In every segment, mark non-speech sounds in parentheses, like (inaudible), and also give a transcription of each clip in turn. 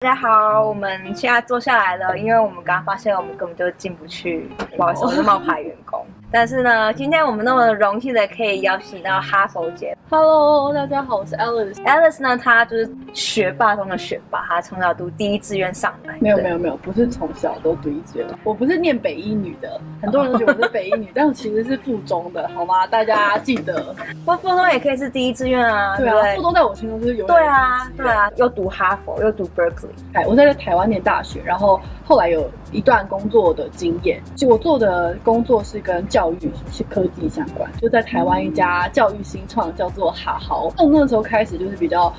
大家好，我们现在坐下来了，因为我们刚刚发现我们根本就进不去，不好意思，我是冒牌员工。但是呢，今天我们那么荣幸的可以邀请到哈佛姐。Hello，大家好，我是 Alice。Alice 呢，她就是学霸中的学霸，她从小读第一志愿上来。没有没有没有，不是从小都读一志愿，我不是念北一女的，很多人都觉得我是北一女，但我其实是附中的，好吗？大家记得，不附中也可以是第一志愿啊。对啊，附中在我心中就是有。对啊，对啊，又读哈佛，又读 Berkeley。哎，我在台湾念大学，然后后来有一段工作的经验，就我做的工作是跟教教育是科技相关，就在台湾一家教育新创叫做哈豪。从那时候开始就是比较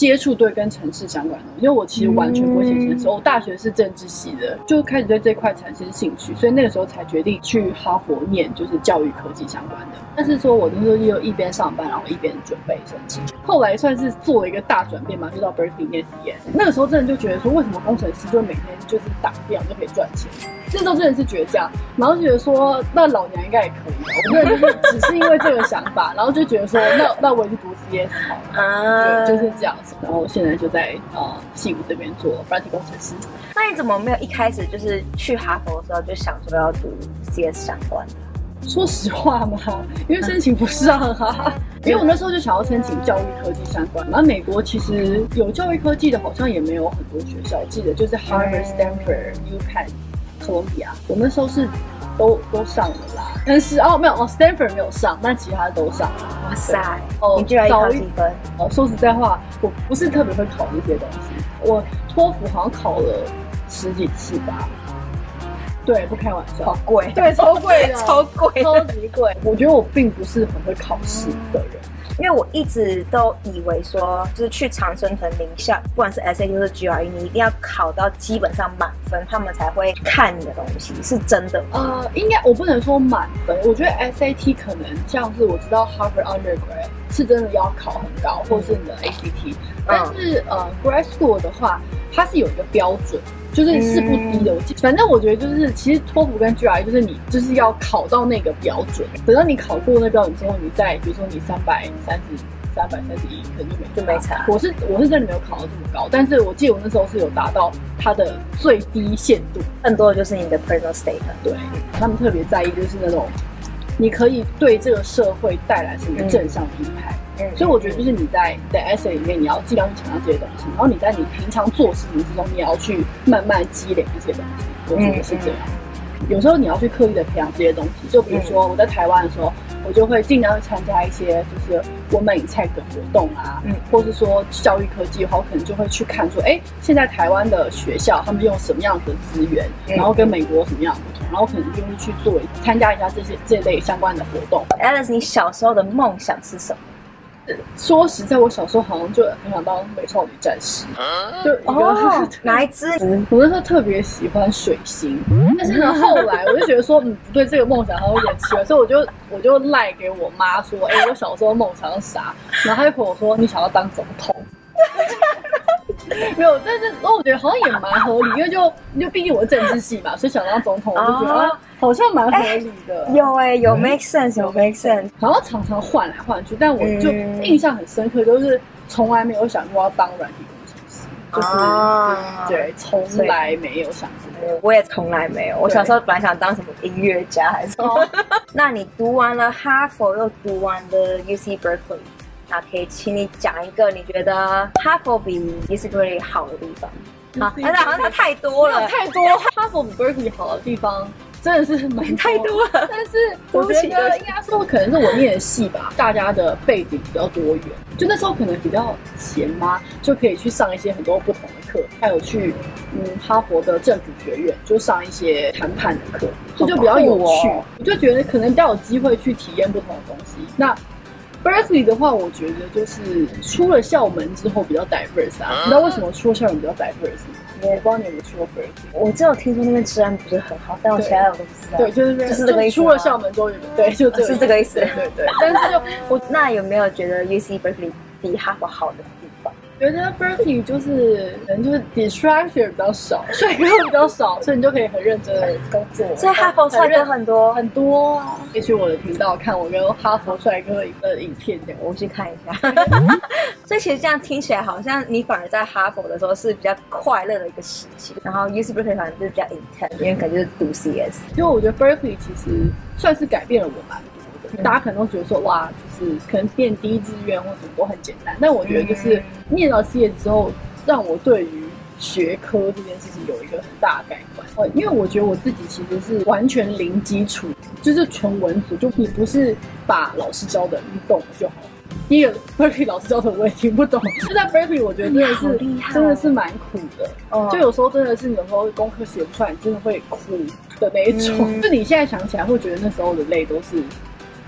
接触对跟城市相关的，因为我其实完全不会写程式，我大学是政治系的，就开始对这块产生兴趣，所以那个时候才决定去哈佛念就是教育科技相关的。但是说我那时候又一边上班，然后一边准备申请，后来算是做了一个大转变嘛，就到 Berkeley 念 CS。那个时候真的就觉得说，为什么工程师就每天就是打掉就可以赚钱？那时候真的是倔强，然后觉得说，那老娘应该也可以吧。我真的就是只是因为这个想法，然后就觉得说，那那我也去读 CS 好了。啊，对，就是这样子。然后现在就在呃西谷这边做软体工程师。那你怎么没有一开始就是去哈佛的时候就想说要读 CS 相关的？说实话嘛，因为申请不上啊。(laughs) 因为我那时候就想要申请教育科技相关。然后美国其实有教育科技的，好像也没有很多学校。记得就是 Harvard、Stanford、UPenn。哥伦比亚，我那时候是都都上了啦，但是哦没有哦，Stanford 没有上，但其他都上了。哇塞，哦，你居然考几分？哦，说实在话，我不是特别会考这些东西。我托福好像考了十几次吧。对，不开玩笑，好贵，对，超贵的，(laughs) 超贵，超级贵。我觉得我并不是很会考试的人。因为我一直都以为说，就是去长春藤名校，不管是 SAT 或是 GRE，你一定要考到基本上满分，他们才会看你的东西，是真的吗？呃，应该我不能说满分，我觉得 SAT 可能像是我知道 Harvard Undergrad 是真的要考很高，或是你的 ACT，但是、嗯、呃 Grad School 的话，它是有一个标准。就是是不低的，反正我觉得就是，其实托福跟 GRE 就是你就是要考到那个标准，等到你考过那标准之后，你再比如说你三百三十、三百三十一，可能就没就没差。我是我是真的没有考到这么高，但是我记得我那时候是有达到它的最低限度，更多的就是你的 personal state。对，他们特别在意就是那种，你可以对这个社会带来什么正向的所以我觉得，就是你在你的 essay 里面，你要尽量去强调这些东西，然后你在你平常做事情之中，你要去慢慢积累这些东西。我觉得是这样。有时候你要去刻意的培养这些东西，就比如说我在台湾的时候，我就会尽量去参加一些就是 Women in Tech 的活动啊，嗯，或是说教育科技的话，我可能就会去看说，哎，现在台湾的学校他们用什么样的资源，然后跟美国什么样的不同，然后可能就会去做参加一下这些这类相关的活动。Alice，你小时候的梦想是什么？说实在，我小时候好像就很想当美少女战士，就一个、哦、(laughs) 哪一只？(laughs) 我那时候特别喜欢水星，但是呢，后来我就觉得说，嗯，不对，这个梦想好像有点奇怪，所以我就我就赖给我妈说，哎、欸，我小时候梦想是啥？然后她就跟我说，你想要当总统。没有，但是我觉得好像也蛮合理，因为就就毕竟我是政治系嘛，所以想当总统，我就觉得、啊、好像蛮合理的。欸、有哎、欸，有 make sense，有 make sense。好像常常换来换去，但我就印象很深刻，就是从来没有想过要当软体工程师，就是、啊、对，从来没有想过。我也从来没有。我小时候本来想当什么音乐家还是什么。哦、(laughs) 那你读完了哈佛，又读完了 UC Berkeley。那可以请你讲一个你觉得哈佛比 UC Berkeley 好的地方。好，但是好像太多了，太多。哈佛比 Berkeley 好的地方真的是蛮太多了。但是我觉得应该说，可能是我念的系吧，大家的背景比较多元。就那时候可能比较闲嘛，就可以去上一些很多不同的课。还有去嗯哈佛的政府学院，就上一些谈判的课，这就比较有趣。我就觉得可能比较有机会去体验不同的东西。那 Berkeley 的话，我觉得就是出了校门之后比较 diverse 啊。你知道为什么出了校门比较 diverse 不知道你有没有去过 Berkeley。我只有听说那边治安不是很好，但我其他的我都不知道。对，就是就是这个意思。出了校门终于，对，就这是这个意思。对对。但是就我那有没有觉得 UC Berkeley 比哈佛好的？觉得 Berkeley 就是可能就是 distraction 比较少，(laughs) 帅哥比较少，所以你就可以很认真的工作。所以哈佛帅哥很多很多啊！可以去我的频道看我跟哈佛帅哥的影片，这样我去看一下。(laughs) 所以其实这样听起来好像你反而在哈佛的时候是比较快乐的一个时期，然后 UC Berkeley 反而是比较 intense，因为可能就是读 CS。因为我觉得 Berkeley 其实算是改变了我蛮多的。大家可能都觉得说哇，就是可能变第一志愿或什么都很简单，但我觉得就是念到 CS 之后，让我对于学科这件事情有一个很大的改观。因为我觉得我自己其实是完全零基础，就是纯文组，就你不是把老师教的你懂就好。第一个 Berkeley 老师教的我也听不懂，就在 Berkeley 我觉得真的是真的是蛮苦的，哦、就有时候真的是有时候功课写不出来，你真的会哭的那一种。嗯、(laughs) 就你现在想起来会觉得那时候的泪都是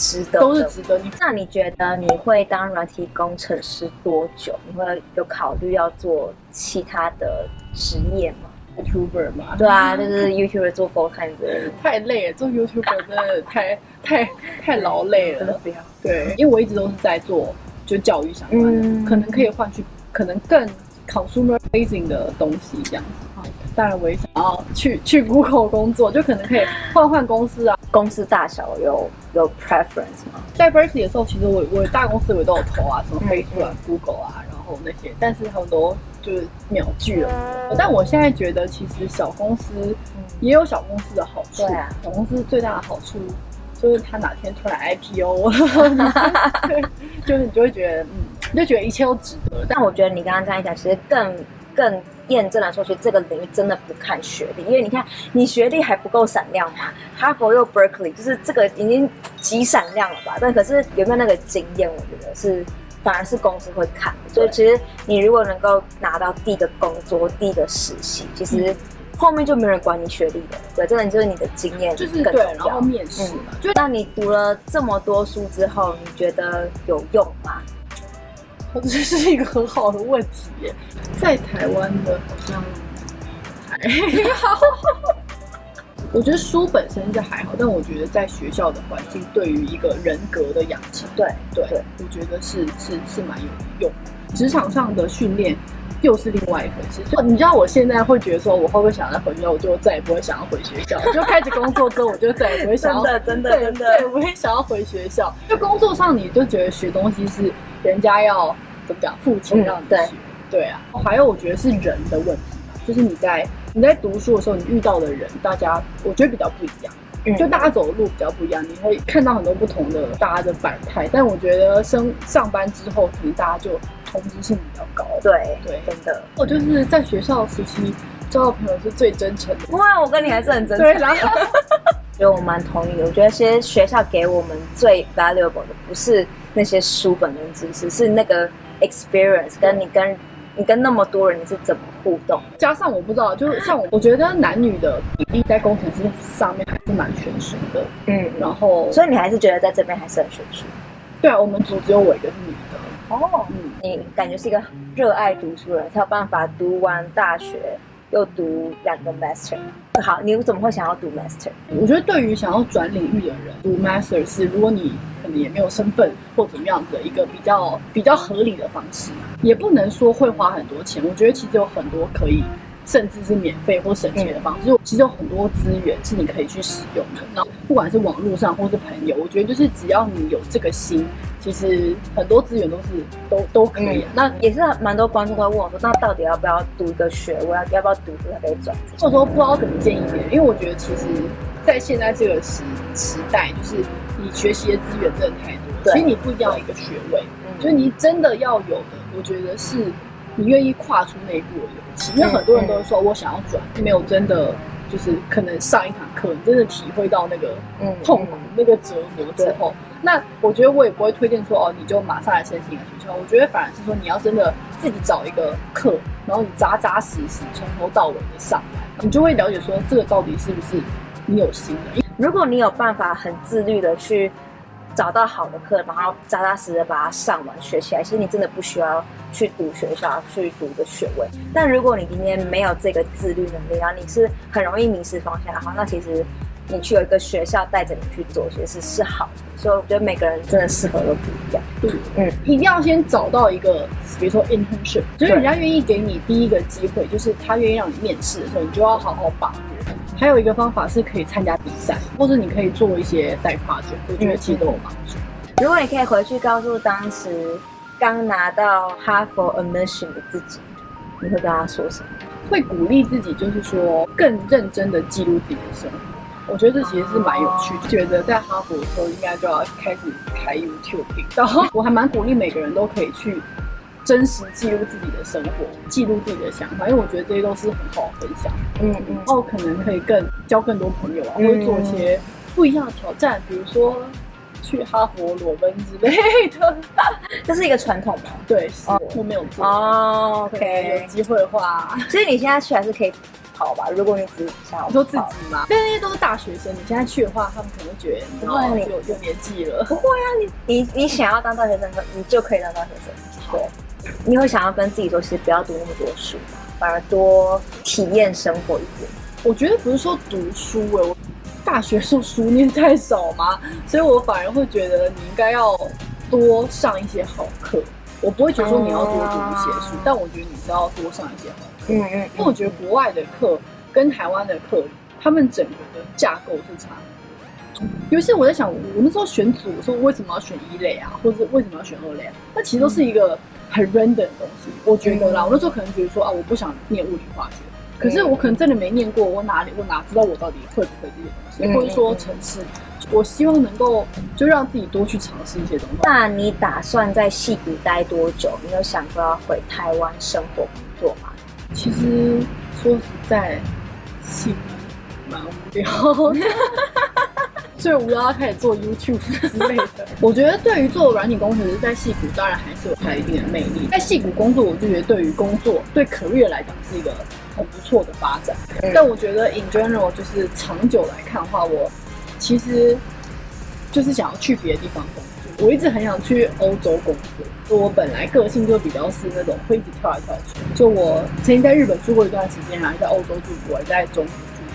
值得，都是值得。你那你觉得你会当软体工程师多久？你会有考虑要做其他的职业吗？YouTuber 嘛，对啊，就是 YouTuber 做 full time 的，太累了，做 YouTuber 真的太太太劳累了，真的不要。对，因为我一直都是在做就教育相关的，嗯、可能可以换去可能更 consumer facing 的东西这样子。当然我也想要去去 Google 工作，就可能可以换换公司啊。公司大小有有 preference 吗？在 Berkeley 的时候，其实我我大公司我都有投啊，什么 Facebook 啊、Google 啊，然后那些，但是他们都。就是秒拒了，但我现在觉得其实小公司也有小公司的好处。对啊，小公司最大的好处就是他哪天突然 IPO，对，(laughs) 就是你就会觉得，嗯，你就觉得一切都值得。但我觉得你刚刚这样一讲，其实更更验证了说，其实这个领域真的不看学历，因为你看你学历还不够闪亮嘛，哈佛又 Berkeley，就是这个已经极闪亮了吧？但可是有没有那个经验？我觉得是。反而是公司会看，所以其实你如果能够拿到第一个工作、第一个实习，其实后面就没人管你学历了，对，这个就是你的经验就是。对，然后面试嘛，就那你读了这么多书之后，你觉得有用吗？这是一个很好的问题耶，在台湾的好像还好。(laughs) 我觉得书本身就还好，但我觉得在学校的环境对于一个人格的养成，对对，对我觉得是是是蛮有用。职场上的训练又是另外一回事。所以你知道我现在会觉得说，我会不会想要回学校？我就再也不会想要回学校。(laughs) 就开始工作之后，我就再也不会想要真的真的真的再也不会想要回学校。就工作上，你就觉得学东西是人家要怎么讲付钱让你学，嗯、对，对啊。还有我觉得是人的问题。就是你在你在读书的时候，你遇到的人，大家我觉得比较不一样，嗯、就大家走的路比较不一样，你会看到很多不同的大家的百态。但我觉得升上班之后，可能大家就同质性比较高。对对，真的。我就是在学校时期交的朋友是最真诚的。哇，我跟你还是很真诚。对，然后 (laughs) 所以我蛮同意的。我觉得其实学校给我们最 valuable 的不是那些书本跟知识，是那个 experience，跟你跟。你跟那么多人你是怎么互动？加上我不知道，就是像我，我觉得男女的比例在工程师上面还是蛮悬殊的。嗯，然后所以你还是觉得在这边还是很悬殊？对啊，我们组只有我一个是女的。哦，嗯，你感觉是一个热爱读书的人，才有办法读完大学又读两个 master。好，你怎么会想要读 master？我觉得对于想要转领域的人，读 master 是如果你。可能也没有身份或怎么样子的一个比较比较合理的方式，也不能说会花很多钱。我觉得其实有很多可以，甚至是免费或省钱的方式。就其实有很多资源是你可以去使用的。那不管是网络上或是朋友，我觉得就是只要你有这个心，其实很多资源都是都都可以。嗯、那也是蛮多观众会问我说，那到底要不要读一个学位？要要不要读书才可以转？或者说不知道怎么建议别人，因为我觉得其实，在现在这个时时代，就是。你学习的资源真的太多，对其实你不一定要一个学位，嗯、就是你真的要有的，我觉得是你愿意跨出那一步的勇气。嗯、因为很多人都是说我想要转，嗯、没有真的就是可能上一堂课，你真的体会到那个痛苦、嗯、那个折磨之后，那我觉得我也不会推荐说哦，你就马上来申请一个学校。我觉得反而是说你要真的自己找一个课，然后你扎扎实实从头到尾的上来，你就会了解说这个到底是不是你有心的。如果你有办法很自律的去找到好的课，然后扎扎实实把它上完学起来，其实你真的不需要去读学校去读个学位。但如果你今天没有这个自律能力，然后你是很容易迷失方向的话，那其实你去有一个学校带着你去做，其实是是好的。所以我觉得每个人真的适合都不一样。对，嗯，一定要先找到一个，比如说 internship，就是人家愿意给你第一个机会，就是他愿意让你面试的时候，你就要好好把握。还有一个方法是可以参加比赛，或者你可以做一些 side project，我觉得其实都有帮助。如果你可以回去告诉当时刚拿到哈佛 admission 的自己，你会跟他说什么？会鼓励自己，就是说更认真的记录自己的生活。我觉得这其实是蛮有趣的。觉得在哈佛的时候应该就要开始开 YouTube 频道。我还蛮鼓励每个人都可以去。真实记录自己的生活，记录自己的想法，因为我觉得这些都是很好分享。嗯嗯，然后可能可以更交更多朋友啊，会做一些不一样的挑战，比如说去哈佛裸奔之类的。(laughs) 这是一个传统吗？对，是我没有做。哦，OK，有机会的话，所以你现在去还是可以跑吧？如果你只想要做自己嘛，因为那些都是大学生，你现在去的话，他们可能觉得你有有年纪了。不会啊，你你你想要当大学生，你就可以当大学生。对。你会想要跟自己说，其实不要读那么多书，反而多体验生活一点。我觉得不是说读书哎，我大学时候书念太少嘛，所以我反而会觉得你应该要多上一些好课。我不会觉得说你要多读一些书，但我觉得你是要多上一些好课。嗯嗯，因为我觉得国外的课跟台湾的课，他们整个的架构是差。尤其我在想，我那时候选组的时候，为什么要选一类啊，或者为什么要选二类啊？那其实都是一个。很 random 的东西，我觉得啦，我那时候可能觉得说啊，我不想念物理化学，可是我可能真的没念过，我哪里我哪知道我到底会不会这些东西，或者说城市，我希望能够就让自己多去尝试一些东西。那你打算在戏谷待多久？你有想过要回台湾生活工作吗？其实说实在，戏谷蛮无聊。所 (laughs) 以我要开始做 YouTube 之类的。我觉得对于做软体工程师，在戏谷当然还是有它一定的魅力。在戏谷工作，我就觉得对于工作对 career 来讲是一个很不错的发展。嗯、但我觉得 in general 就是长久来看的话，我其实就是想要去别的地方工作。我一直很想去欧洲工作。我本来个性就比较是那种会一直跳来跳去。就我曾经在日本住过一段时间，然后在欧洲住过，在中国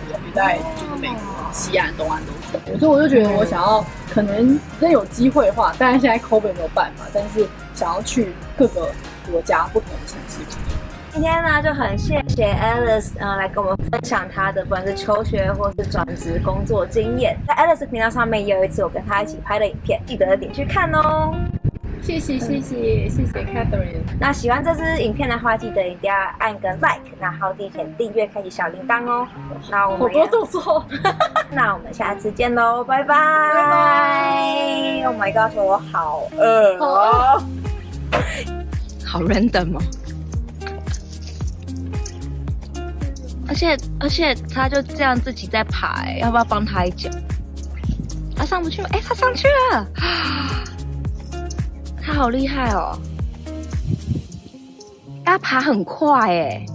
也在就是美国、西岸、东岸都。所以我就觉得，我想要可能真有机会的话，当然现在 COVID 没有办法，但是想要去各个国家不同的城市。今天呢，就很谢谢 Alice 呃来跟我们分享她的不管是求学或是转职工作经验。在 Alice 频道上面也有一次我跟她一起拍的影片，记得点去看哦。谢谢谢谢谢谢 Catherine。那喜欢这支影片的话，记得一定要按个 like，然后点点订阅，开启小铃铛哦。那我们好多动作，(laughs) 那我们下次见喽，拜拜拜拜。Oh my god，说我好饿哦，好 (laughs) random 哦。而且而且他就这样自己在爬，欸，要不要帮他一脚？他上不去了，哎，他上去了。他好厉害哦！他爬很快哎。